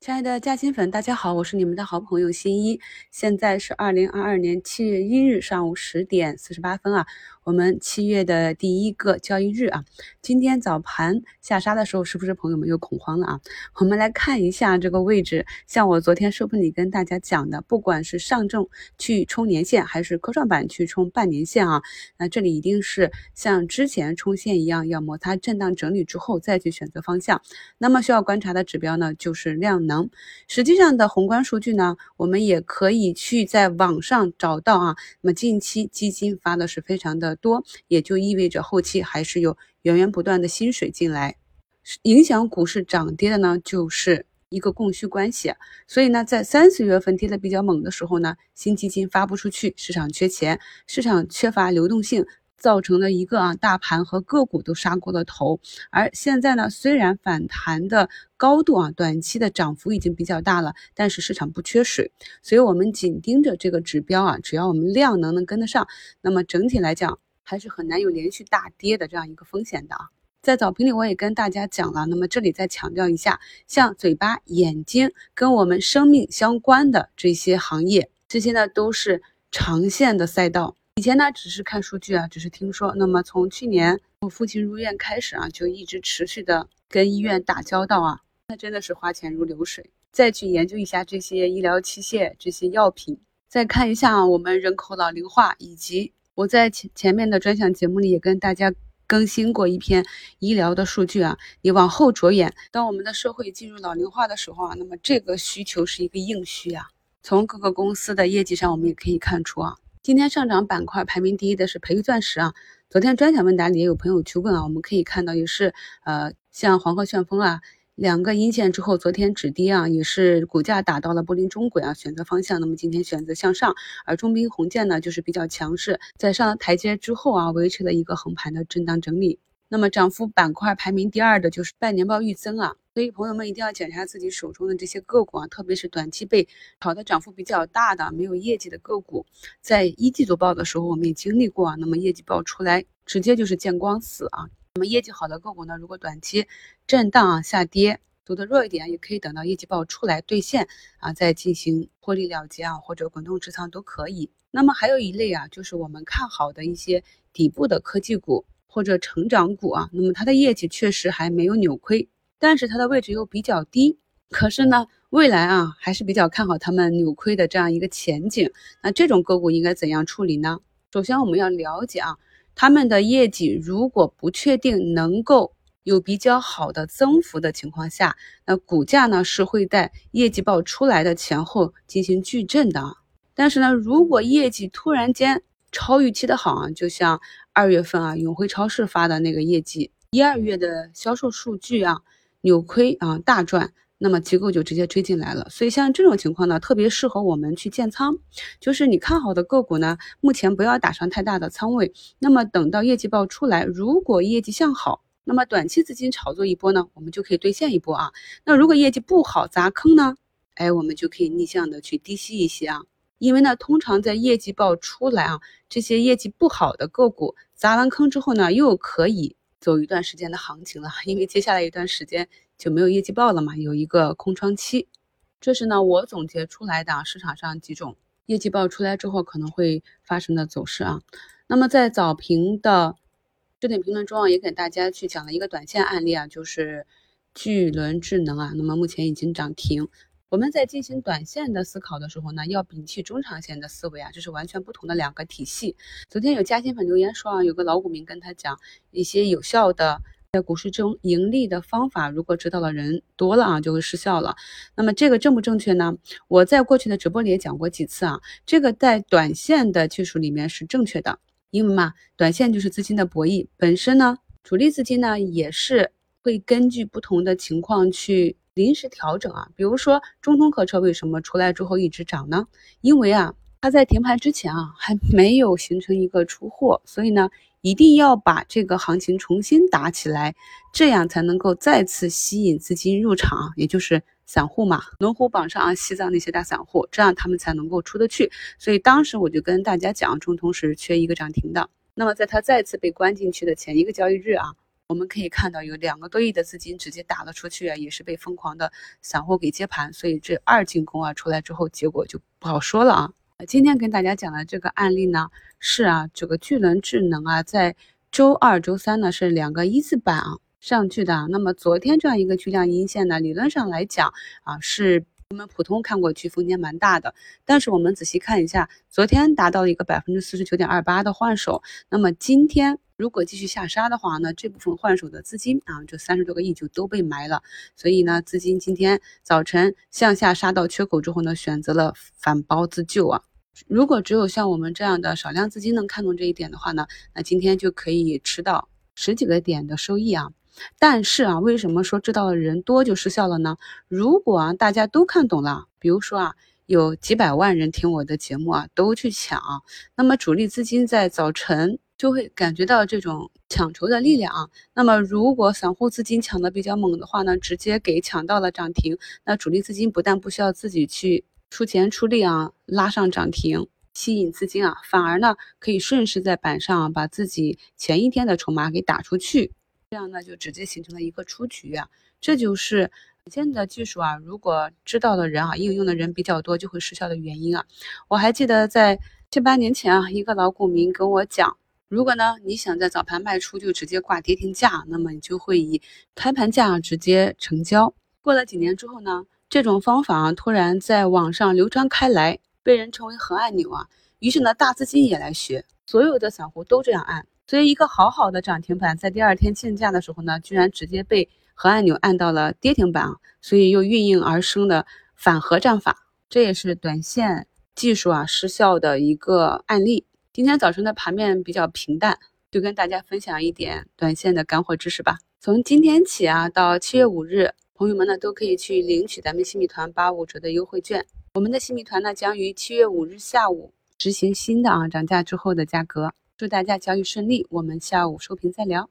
亲爱的嘉兴粉，大家好，我是你们的好朋友新一。现在是二零二二年七月一日上午十点四十八分啊，我们七月的第一个交易日啊。今天早盘下杀的时候，是不是朋友们又恐慌了啊？我们来看一下这个位置，像我昨天视频里跟大家讲的，不管是上证去冲年线，还是科创板去冲半年线啊，那这里一定是像之前冲线一样，要摩擦震荡整理之后再去选择方向。那么需要观察的指标呢，就是量。能，实际上的宏观数据呢，我们也可以去在网上找到啊。那么近期基金发的是非常的多，也就意味着后期还是有源源不断的薪水进来，影响股市涨跌的呢，就是一个供需关系。所以呢，在三四月份跌的比较猛的时候呢，新基金发不出去，市场缺钱，市场缺乏流动性。造成了一个啊，大盘和个股都杀过了头，而现在呢，虽然反弹的高度啊，短期的涨幅已经比较大了，但是市场不缺水，所以我们紧盯着这个指标啊，只要我们量能能跟得上，那么整体来讲还是很难有连续大跌的这样一个风险的啊。在早评里我也跟大家讲了，那么这里再强调一下，像嘴巴、眼睛跟我们生命相关的这些行业，这些呢都是长线的赛道。以前呢，只是看数据啊，只是听说。那么从去年我父亲入院开始啊，就一直持续的跟医院打交道啊，那真的是花钱如流水。再去研究一下这些医疗器械、这些药品，再看一下我们人口老龄化，以及我在前前面的专项节目里也跟大家更新过一篇医疗的数据啊。你往后着眼，当我们的社会进入老龄化的时候啊，那么这个需求是一个硬需啊。从各个公司的业绩上，我们也可以看出啊。今天上涨板块排名第一的是培育钻石啊。昨天专享问答里也有朋友去问啊，我们可以看到也是呃，像黄河旋风啊，两个阴线之后，昨天止跌啊，也是股价打到了布林中轨啊，选择方向。那么今天选择向上，而中兵红箭呢，就是比较强势，在上了台阶之后啊，维持了一个横盘的震荡整理。那么涨幅板块排名第二的就是半年报预增啊，所以朋友们一定要检查自己手中的这些个股啊，特别是短期被炒的涨幅比较大的、没有业绩的个股，在一季度报的时候我们也经历过啊，那么业绩报出来直接就是见光死啊。那么业绩好的个股呢，如果短期震荡啊下跌走的弱一点，也可以等到业绩报出来兑现啊，再进行获利了结啊，或者滚动持仓都可以。那么还有一类啊，就是我们看好的一些底部的科技股。或者成长股啊，那么它的业绩确实还没有扭亏，但是它的位置又比较低。可是呢，未来啊还是比较看好他们扭亏的这样一个前景。那这种个股应该怎样处理呢？首先我们要了解啊，他们的业绩如果不确定能够有比较好的增幅的情况下，那股价呢是会在业绩报出来的前后进行巨震的。但是呢，如果业绩突然间超预期的好啊，就像。二月份啊，永辉超市发的那个业绩，一二月的销售数据啊，扭亏啊大赚，那么机构就直接追进来了。所以像这种情况呢，特别适合我们去建仓，就是你看好的个股呢，目前不要打上太大的仓位，那么等到业绩报出来，如果业绩向好，那么短期资金炒作一波呢，我们就可以兑现一波啊。那如果业绩不好砸坑呢，哎，我们就可以逆向的去低吸一些啊。因为呢，通常在业绩报出来啊，这些业绩不好的个股砸完坑之后呢，又可以走一段时间的行情了。因为接下来一段时间就没有业绩报了嘛，有一个空窗期。这是呢我总结出来的市场上几种业绩报出来之后可能会发生的走势啊。那么在早评的热点评论中啊，也给大家去讲了一个短线案例啊，就是巨轮智能啊，那么目前已经涨停。我们在进行短线的思考的时候呢，要摒弃中长线的思维啊，这是完全不同的两个体系。昨天有嘉兴粉留言说啊，有个老股民跟他讲一些有效的在股市中盈利的方法，如果知道的人多了啊，就会失效了。那么这个正不正确呢？我在过去的直播里也讲过几次啊，这个在短线的技术里面是正确的，因为嘛，短线就是资金的博弈本身呢，主力资金呢也是会根据不同的情况去。临时调整啊，比如说中通客车为什么出来之后一直涨呢？因为啊，它在停盘之前啊还没有形成一个出货，所以呢，一定要把这个行情重新打起来，这样才能够再次吸引资金入场，也就是散户嘛，龙虎榜上啊，西藏那些大散户，这样他们才能够出得去。所以当时我就跟大家讲，中通是缺一个涨停的。那么在它再次被关进去的前一个交易日啊。我们可以看到有两个多亿的资金直接打了出去啊，也是被疯狂的散户给接盘，所以这二进攻啊出来之后，结果就不好说了啊。今天跟大家讲的这个案例呢，是啊，这个巨轮智能啊，在周二、周三呢是两个一字板啊上去的。那么昨天这样一个巨量阴线呢，理论上来讲啊，是我们普通看过去风险蛮大的。但是我们仔细看一下，昨天达到了一个百分之四十九点二八的换手，那么今天。如果继续下杀的话呢，这部分换手的资金啊，这三十多个亿就都被埋了。所以呢，资金今天早晨向下杀到缺口之后呢，选择了反包自救啊。如果只有像我们这样的少量资金能看懂这一点的话呢，那今天就可以吃到十几个点的收益啊。但是啊，为什么说知道的人多就失效了呢？如果啊大家都看懂了，比如说啊有几百万人听我的节目啊都去抢，那么主力资金在早晨。就会感觉到这种抢筹的力量啊。那么，如果散户资金抢的比较猛的话呢，直接给抢到了涨停，那主力资金不但不需要自己去出钱出力啊，拉上涨停，吸引资金啊，反而呢可以顺势在板上把自己前一天的筹码给打出去，这样呢就直接形成了一个出局啊。这就是现在的技术啊，如果知道的人啊，应用的人比较多，就会失效的原因啊。我还记得在七八年前啊，一个老股民跟我讲。如果呢，你想在早盘卖出就直接挂跌停价，那么你就会以开盘价直接成交。过了几年之后呢，这种方法啊突然在网上流传开来，被人称为核按钮啊。于是呢，大资金也来学，所有的散户都这样按。所以一个好好的涨停板，在第二天竞价的时候呢，居然直接被核按钮按到了跌停板啊，所以又应运而生的反核战法，这也是短线技术啊失效的一个案例。今天早晨的盘面比较平淡，就跟大家分享一点短线的干货知识吧。从今天起啊，到七月五日，朋友们呢都可以去领取咱们新米团八五折的优惠券。我们的新米团呢将于七月五日下午执行新的啊涨价之后的价格。祝大家交易顺利，我们下午收评再聊。